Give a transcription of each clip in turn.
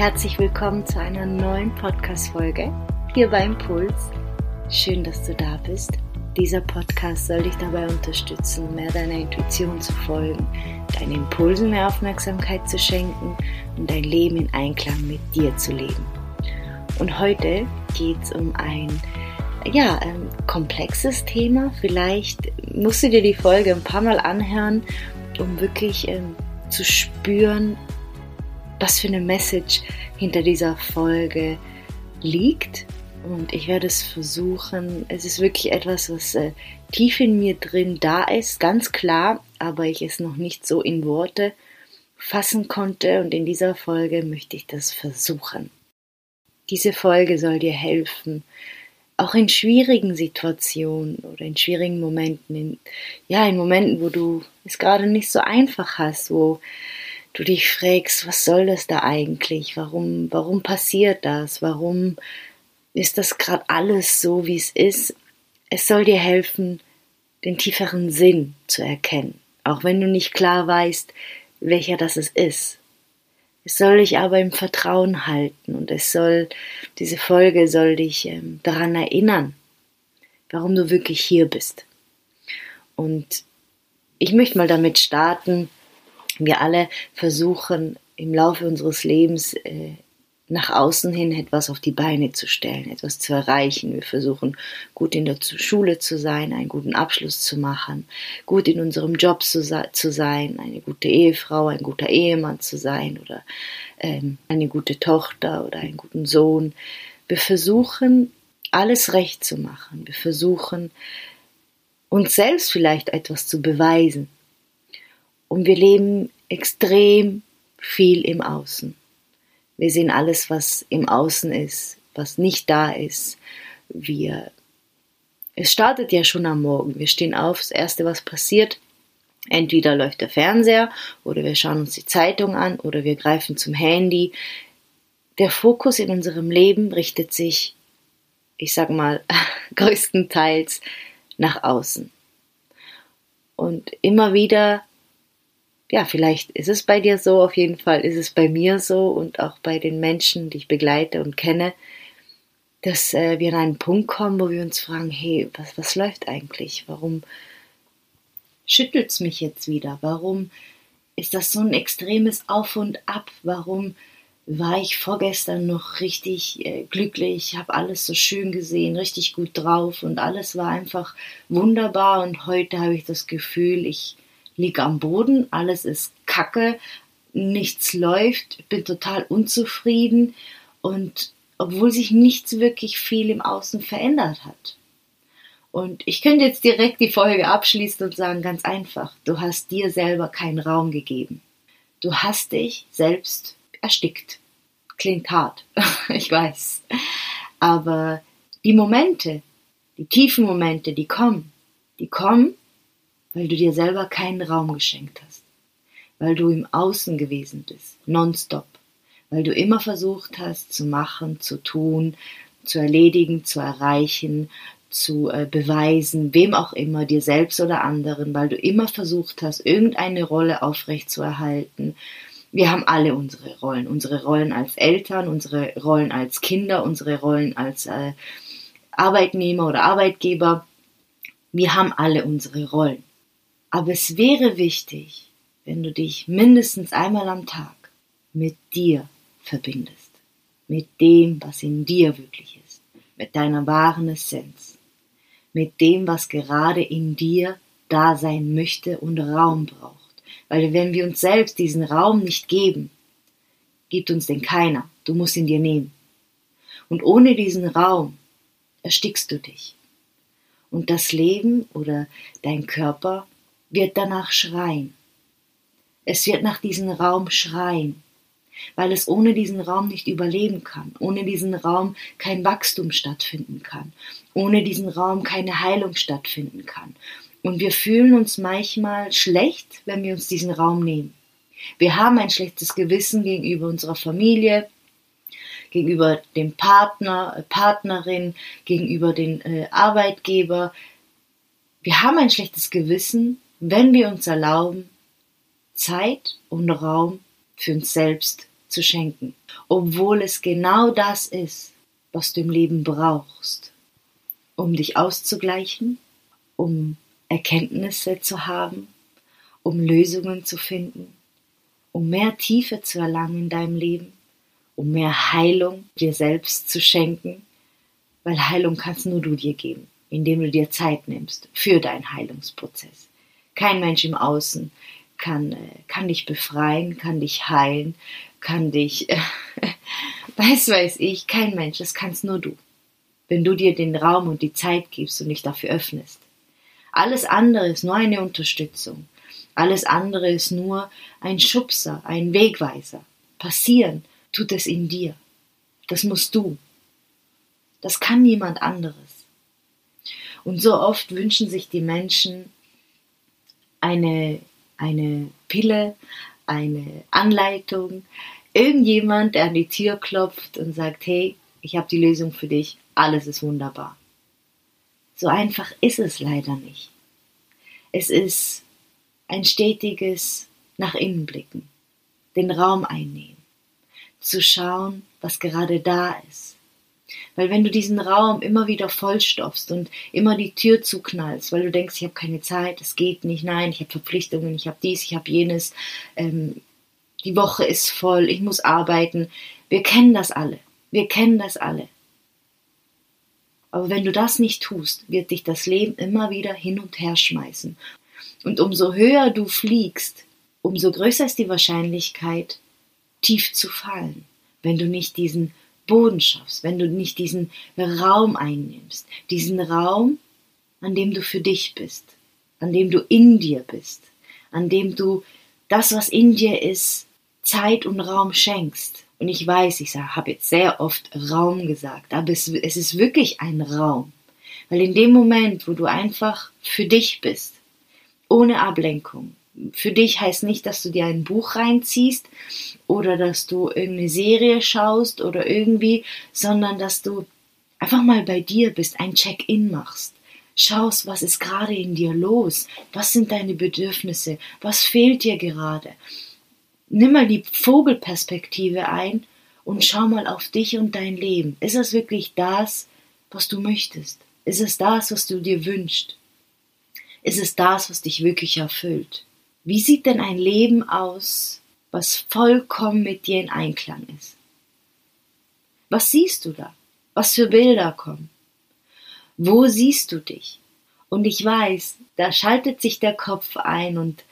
Herzlich willkommen zu einer neuen Podcast-Folge hier bei Impuls. Schön, dass du da bist. Dieser Podcast soll dich dabei unterstützen, mehr deiner Intuition zu folgen, deinen Impulsen mehr Aufmerksamkeit zu schenken und dein Leben in Einklang mit dir zu leben. Und heute geht es um ein ja, ein komplexes Thema. Vielleicht musst du dir die Folge ein paar Mal anhören, um wirklich ähm, zu spüren, was für eine Message hinter dieser Folge liegt. Und ich werde es versuchen. Es ist wirklich etwas, was äh, tief in mir drin da ist, ganz klar, aber ich es noch nicht so in Worte fassen konnte. Und in dieser Folge möchte ich das versuchen. Diese Folge soll dir helfen, auch in schwierigen Situationen oder in schwierigen Momenten, in, ja, in Momenten, wo du es gerade nicht so einfach hast, wo du dich fragst, was soll das da eigentlich? Warum, warum passiert das? Warum ist das gerade alles so, wie es ist? Es soll dir helfen, den tieferen Sinn zu erkennen, auch wenn du nicht klar weißt, welcher das ist. Es soll dich aber im Vertrauen halten und es soll, diese Folge soll dich ähm, daran erinnern, warum du wirklich hier bist. Und ich möchte mal damit starten, wir alle versuchen im Laufe unseres Lebens äh, nach außen hin etwas auf die Beine zu stellen, etwas zu erreichen. Wir versuchen gut in der Schule zu sein, einen guten Abschluss zu machen, gut in unserem Job zu, zu sein, eine gute Ehefrau, ein guter Ehemann zu sein oder ähm, eine gute Tochter oder einen guten Sohn. Wir versuchen alles recht zu machen. Wir versuchen uns selbst vielleicht etwas zu beweisen. Und wir leben extrem viel im Außen. Wir sehen alles, was im Außen ist, was nicht da ist. Wir, es startet ja schon am Morgen. Wir stehen auf, das erste, was passiert, entweder läuft der Fernseher oder wir schauen uns die Zeitung an oder wir greifen zum Handy. Der Fokus in unserem Leben richtet sich, ich sag mal, größtenteils nach außen. Und immer wieder ja, vielleicht ist es bei dir so, auf jeden Fall ist es bei mir so und auch bei den Menschen, die ich begleite und kenne, dass äh, wir an einen Punkt kommen, wo wir uns fragen, hey, was, was läuft eigentlich? Warum schüttelt es mich jetzt wieder? Warum ist das so ein extremes Auf und Ab? Warum war ich vorgestern noch richtig äh, glücklich, habe alles so schön gesehen, richtig gut drauf und alles war einfach wunderbar und heute habe ich das Gefühl, ich liege am Boden, alles ist kacke, nichts läuft, bin total unzufrieden und obwohl sich nichts wirklich viel im Außen verändert hat. Und ich könnte jetzt direkt die Folge abschließen und sagen, ganz einfach, du hast dir selber keinen Raum gegeben. Du hast dich selbst erstickt. Klingt hart, ich weiß. Aber die Momente, die tiefen Momente, die kommen, die kommen, weil du dir selber keinen Raum geschenkt hast, weil du im Außen gewesen bist, nonstop, weil du immer versucht hast zu machen, zu tun, zu erledigen, zu erreichen, zu äh, beweisen, wem auch immer, dir selbst oder anderen, weil du immer versucht hast, irgendeine Rolle aufrechtzuerhalten. Wir haben alle unsere Rollen, unsere Rollen als Eltern, unsere Rollen als Kinder, unsere Rollen als äh, Arbeitnehmer oder Arbeitgeber. Wir haben alle unsere Rollen. Aber es wäre wichtig, wenn du dich mindestens einmal am Tag mit dir verbindest, mit dem, was in dir wirklich ist, mit deiner wahren Essenz, mit dem, was gerade in dir da sein möchte und Raum braucht. Weil wenn wir uns selbst diesen Raum nicht geben, gibt uns den keiner. Du musst ihn dir nehmen. Und ohne diesen Raum erstickst du dich. Und das Leben oder dein Körper wird danach schreien. Es wird nach diesem Raum schreien, weil es ohne diesen Raum nicht überleben kann, ohne diesen Raum kein Wachstum stattfinden kann, ohne diesen Raum keine Heilung stattfinden kann. Und wir fühlen uns manchmal schlecht, wenn wir uns diesen Raum nehmen. Wir haben ein schlechtes Gewissen gegenüber unserer Familie, gegenüber dem Partner, äh, Partnerin, gegenüber dem äh, Arbeitgeber. Wir haben ein schlechtes Gewissen, wenn wir uns erlauben, Zeit und Raum für uns selbst zu schenken, obwohl es genau das ist, was du im Leben brauchst, um dich auszugleichen, um Erkenntnisse zu haben, um Lösungen zu finden, um mehr Tiefe zu erlangen in deinem Leben, um mehr Heilung dir selbst zu schenken, weil Heilung kannst nur du dir geben, indem du dir Zeit nimmst für deinen Heilungsprozess. Kein Mensch im Außen kann, äh, kann dich befreien, kann dich heilen, kann dich, weiß weiß ich, kein Mensch, das kannst nur du. Wenn du dir den Raum und die Zeit gibst und dich dafür öffnest. Alles andere ist nur eine Unterstützung. Alles andere ist nur ein Schubser, ein Wegweiser. Passieren tut es in dir. Das musst du. Das kann niemand anderes. Und so oft wünschen sich die Menschen eine, eine Pille, eine Anleitung, irgendjemand, der an die Tür klopft und sagt, hey, ich habe die Lösung für dich, alles ist wunderbar. So einfach ist es leider nicht. Es ist ein stetiges nach innen blicken, den Raum einnehmen, zu schauen, was gerade da ist. Weil wenn du diesen Raum immer wieder vollstopfst und immer die Tür zuknallst, weil du denkst, ich habe keine Zeit, es geht nicht, nein, ich habe Verpflichtungen, ich habe dies, ich habe jenes, ähm, die Woche ist voll, ich muss arbeiten. Wir kennen das alle. Wir kennen das alle. Aber wenn du das nicht tust, wird dich das Leben immer wieder hin und her schmeißen und umso höher du fliegst, umso größer ist die Wahrscheinlichkeit, tief zu fallen, wenn du nicht diesen Boden schaffst, wenn du nicht diesen Raum einnimmst, diesen Raum, an dem du für dich bist, an dem du in dir bist, an dem du das, was in dir ist, Zeit und Raum schenkst. Und ich weiß, ich habe jetzt sehr oft Raum gesagt, aber es, es ist wirklich ein Raum. Weil in dem Moment, wo du einfach für dich bist, ohne Ablenkung. Für dich heißt nicht, dass du dir ein Buch reinziehst oder dass du irgendeine Serie schaust oder irgendwie, sondern dass du einfach mal bei dir bist, ein Check-in machst. Schaust, was ist gerade in dir los? Was sind deine Bedürfnisse? Was fehlt dir gerade? Nimm mal die Vogelperspektive ein und schau mal auf dich und dein Leben. Ist es wirklich das, was du möchtest? Ist es das, was du dir wünschst? Ist es das, was dich wirklich erfüllt? Wie sieht denn ein Leben aus, was vollkommen mit dir in Einklang ist? Was siehst du da? Was für Bilder kommen? Wo siehst du dich? Und ich weiß, da schaltet sich der Kopf ein und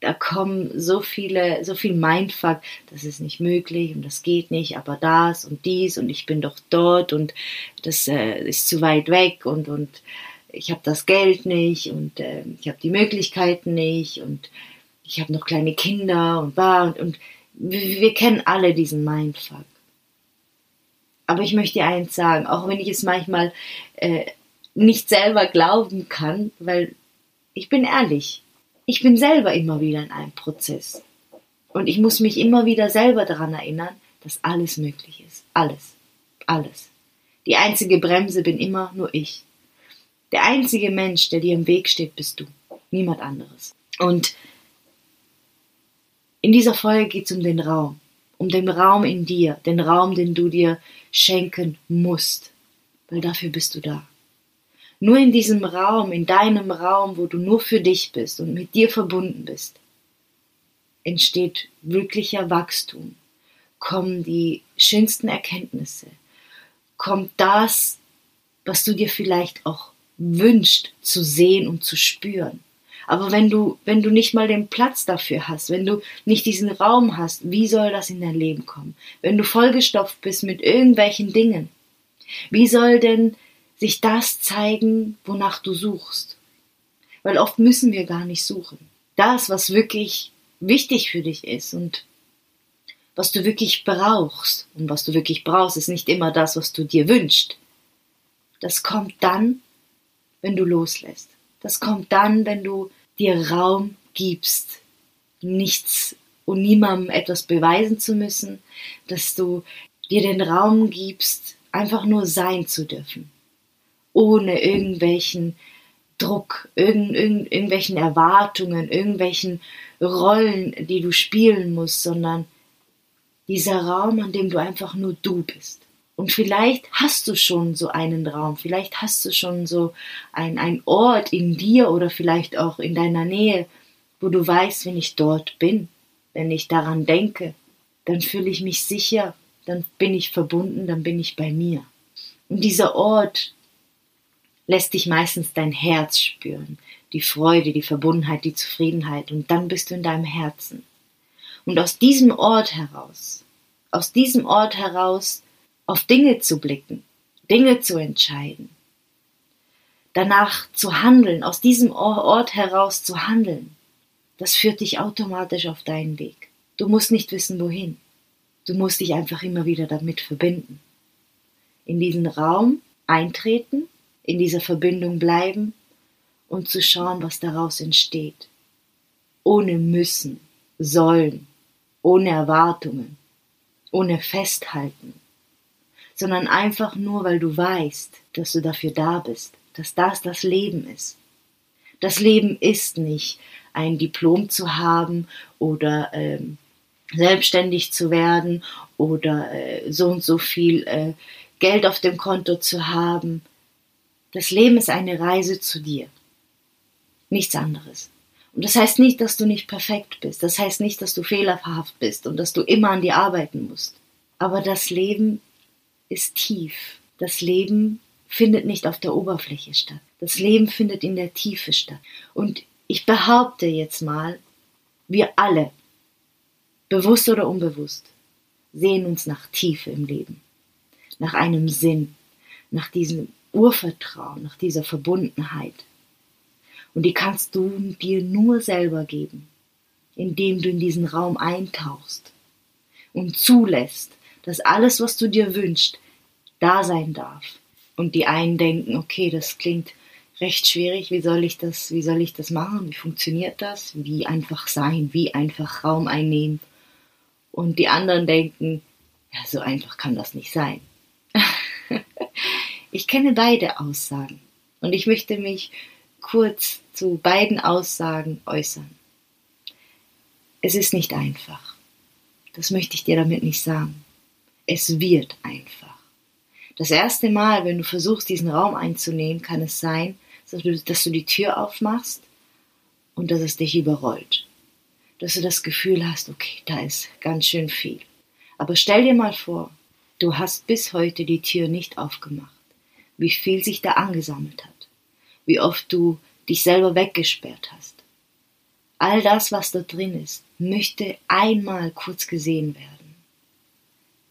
da kommen so viele, so viel Mindfuck, das ist nicht möglich und das geht nicht, aber das und dies und ich bin doch dort und das äh, ist zu weit weg und und ich habe das Geld nicht und äh, ich habe die Möglichkeiten nicht und ich habe noch kleine Kinder und war und, und wir, wir, kennen alle diesen Mindfuck. Aber ich möchte dir eins sagen, auch wenn ich es manchmal äh, nicht selber glauben kann, weil ich bin ehrlich, ich bin selber immer wieder in einem Prozess. Und ich muss mich immer wieder selber daran erinnern, dass alles möglich ist. Alles. Alles. Die einzige Bremse bin immer nur ich. Der einzige Mensch, der dir im Weg steht, bist du. Niemand anderes. Und in dieser Folge geht es um den Raum. Um den Raum in dir. Den Raum, den du dir schenken musst. Weil dafür bist du da. Nur in diesem Raum, in deinem Raum, wo du nur für dich bist und mit dir verbunden bist, entsteht wirklicher Wachstum, kommen die schönsten Erkenntnisse, kommt das, was du dir vielleicht auch wünscht zu sehen und zu spüren. Aber wenn du, wenn du nicht mal den Platz dafür hast, wenn du nicht diesen Raum hast, wie soll das in dein Leben kommen? Wenn du vollgestopft bist mit irgendwelchen Dingen, wie soll denn sich das zeigen, wonach du suchst? Weil oft müssen wir gar nicht suchen. Das, was wirklich wichtig für dich ist und was du wirklich brauchst. Und was du wirklich brauchst, ist nicht immer das, was du dir wünschst. Das kommt dann, wenn du loslässt. Das kommt dann, wenn du dir Raum gibst, nichts und niemandem etwas beweisen zu müssen, dass du dir den Raum gibst, einfach nur sein zu dürfen, ohne irgendwelchen Druck, irgend, irgend, irgendwelchen Erwartungen, irgendwelchen Rollen, die du spielen musst, sondern Dieser Raum, an dem du einfach nur du bist. Und vielleicht hast du schon so einen Raum, vielleicht hast du schon so ein, ein Ort in dir oder vielleicht auch in deiner Nähe, wo du weißt, wenn ich dort bin, wenn ich daran denke, dann fühle ich mich sicher, dann bin ich verbunden, dann bin ich bei mir. Und dieser Ort lässt dich meistens dein Herz spüren, die Freude, die Verbundenheit, die Zufriedenheit und dann bist du in deinem Herzen. Und aus diesem Ort heraus, aus diesem Ort heraus auf Dinge zu blicken, Dinge zu entscheiden, danach zu handeln, aus diesem Ort heraus zu handeln, das führt dich automatisch auf deinen Weg. Du musst nicht wissen, wohin. Du musst dich einfach immer wieder damit verbinden. In diesen Raum eintreten, in dieser Verbindung bleiben und zu schauen, was daraus entsteht. Ohne müssen, sollen, ohne Erwartungen, ohne Festhalten, sondern einfach nur, weil du weißt, dass du dafür da bist, dass das das Leben ist. Das Leben ist nicht ein Diplom zu haben oder ähm, selbstständig zu werden oder äh, so und so viel äh, Geld auf dem Konto zu haben. Das Leben ist eine Reise zu dir. Nichts anderes. Und das heißt nicht, dass du nicht perfekt bist. Das heißt nicht, dass du fehlerhaft bist und dass du immer an dir arbeiten musst. Aber das Leben ist tief. Das Leben findet nicht auf der Oberfläche statt. Das Leben findet in der Tiefe statt. Und ich behaupte jetzt mal, wir alle, bewusst oder unbewusst, sehen uns nach Tiefe im Leben, nach einem Sinn, nach diesem Urvertrauen, nach dieser Verbundenheit. Und die kannst du dir nur selber geben, indem du in diesen Raum eintauchst und zulässt, dass alles, was du dir wünschst, da sein darf. Und die einen denken, okay, das klingt recht schwierig, wie soll ich das, wie soll ich das machen? Wie funktioniert das? Wie einfach sein, wie einfach Raum einnehmen. Und die anderen denken, ja, so einfach kann das nicht sein. ich kenne beide Aussagen und ich möchte mich kurz zu beiden Aussagen äußern. Es ist nicht einfach. Das möchte ich dir damit nicht sagen. Es wird einfach. Das erste Mal, wenn du versuchst, diesen Raum einzunehmen, kann es sein, dass du, dass du die Tür aufmachst und dass es dich überrollt. Dass du das Gefühl hast, okay, da ist ganz schön viel. Aber stell dir mal vor, du hast bis heute die Tür nicht aufgemacht. Wie viel sich da angesammelt hat. Wie oft du dich selber weggesperrt hast. All das, was da drin ist, möchte einmal kurz gesehen werden.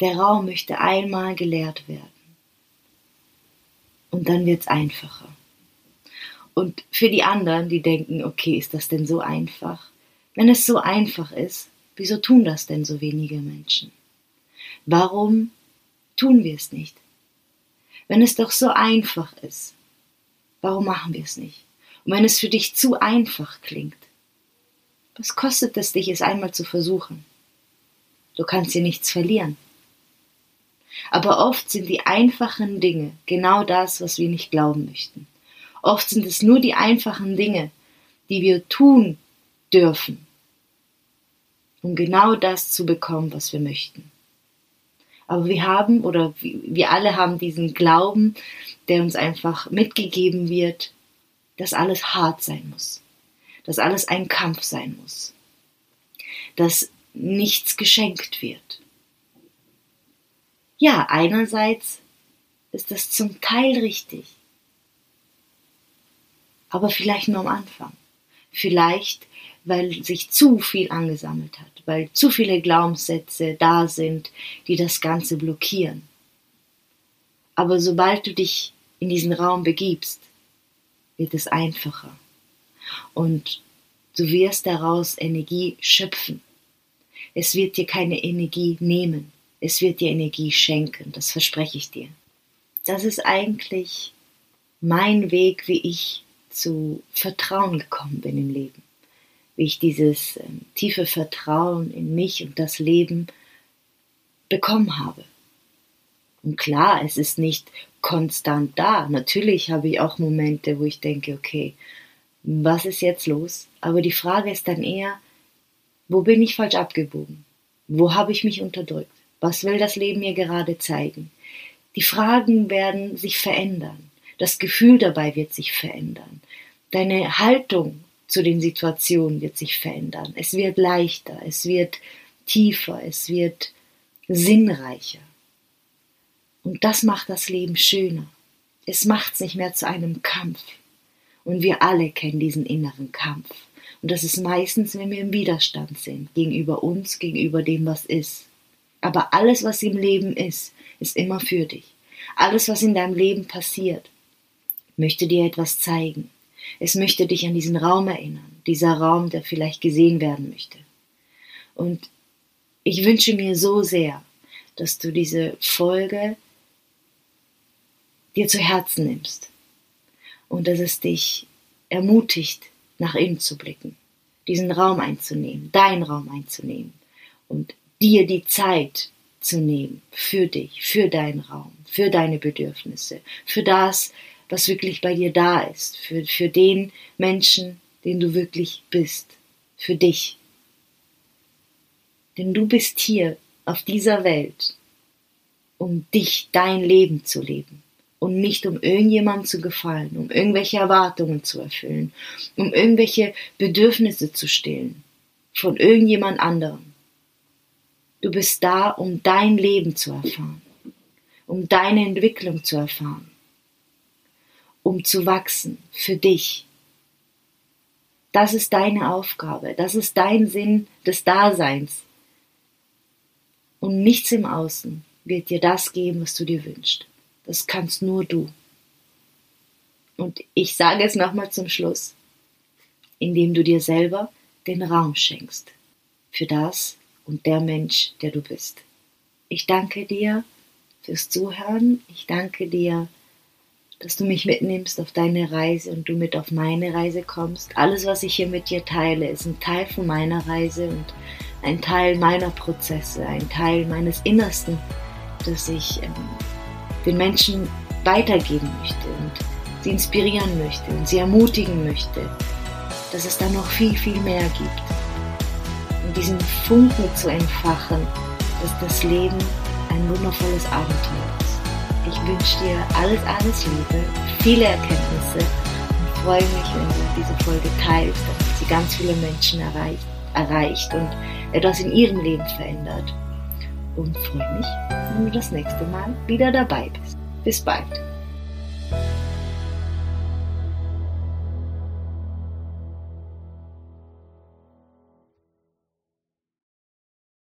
Der Raum möchte einmal geleert werden. Und dann wird's einfacher. Und für die anderen, die denken, okay, ist das denn so einfach? Wenn es so einfach ist, wieso tun das denn so wenige Menschen? Warum tun wir es nicht? Wenn es doch so einfach ist, warum machen wir es nicht? Und wenn es für dich zu einfach klingt, was kostet es dich, es einmal zu versuchen? Du kannst hier nichts verlieren. Aber oft sind die einfachen Dinge genau das, was wir nicht glauben möchten. Oft sind es nur die einfachen Dinge, die wir tun dürfen, um genau das zu bekommen, was wir möchten. Aber wir haben oder wir alle haben diesen Glauben, der uns einfach mitgegeben wird, dass alles hart sein muss, dass alles ein Kampf sein muss, dass nichts geschenkt wird. Ja, einerseits ist das zum Teil richtig, aber vielleicht nur am Anfang. Vielleicht, weil sich zu viel angesammelt hat, weil zu viele Glaubenssätze da sind, die das Ganze blockieren. Aber sobald du dich in diesen Raum begibst, wird es einfacher. Und du wirst daraus Energie schöpfen. Es wird dir keine Energie nehmen. Es wird dir Energie schenken, das verspreche ich dir. Das ist eigentlich mein Weg, wie ich zu Vertrauen gekommen bin im Leben. Wie ich dieses äh, tiefe Vertrauen in mich und das Leben bekommen habe. Und klar, es ist nicht konstant da. Natürlich habe ich auch Momente, wo ich denke, okay, was ist jetzt los? Aber die Frage ist dann eher, wo bin ich falsch abgebogen? Wo habe ich mich unterdrückt? Was will das Leben mir gerade zeigen? Die Fragen werden sich verändern. Das Gefühl dabei wird sich verändern. Deine Haltung zu den Situationen wird sich verändern. Es wird leichter, es wird tiefer, es wird sinnreicher. Und das macht das Leben schöner. Es macht es nicht mehr zu einem Kampf. Und wir alle kennen diesen inneren Kampf. Und das ist meistens, wenn wir im Widerstand sind, gegenüber uns, gegenüber dem, was ist. Aber alles, was im Leben ist, ist immer für dich. Alles, was in deinem Leben passiert, möchte dir etwas zeigen. Es möchte dich an diesen Raum erinnern, dieser Raum, der vielleicht gesehen werden möchte. Und ich wünsche mir so sehr, dass du diese Folge dir zu Herzen nimmst und dass es dich ermutigt, nach innen zu blicken, diesen Raum einzunehmen, deinen Raum einzunehmen und dir die Zeit zu nehmen für dich, für deinen Raum, für deine Bedürfnisse, für das, was wirklich bei dir da ist, für, für den Menschen, den du wirklich bist, für dich. Denn du bist hier auf dieser Welt, um dich, dein Leben zu leben und nicht um irgendjemandem zu gefallen, um irgendwelche Erwartungen zu erfüllen, um irgendwelche Bedürfnisse zu stillen von irgendjemand anderem. Du bist da, um dein Leben zu erfahren, um deine Entwicklung zu erfahren, um zu wachsen für dich. Das ist deine Aufgabe, das ist dein Sinn des Daseins. Und nichts im Außen wird dir das geben, was du dir wünschst. Das kannst nur du. Und ich sage es nochmal zum Schluss, indem du dir selber den Raum schenkst für das und der Mensch, der du bist. Ich danke dir fürs Zuhören. Ich danke dir, dass du mich mitnimmst auf deine Reise und du mit auf meine Reise kommst. Alles, was ich hier mit dir teile, ist ein Teil von meiner Reise und ein Teil meiner Prozesse, ein Teil meines Innersten, das ich ähm, den Menschen weitergeben möchte und sie inspirieren möchte und sie ermutigen möchte, dass es da noch viel, viel mehr gibt. Und diesen Funken zu entfachen, dass das Leben ein wundervolles Abenteuer ist. Ich wünsche dir alles, alles Liebe, viele Erkenntnisse und freue mich, wenn du diese Folge teilst, damit sie ganz viele Menschen erreicht, erreicht und etwas in ihrem Leben verändert und freue mich, wenn du das nächste Mal wieder dabei bist. Bis bald.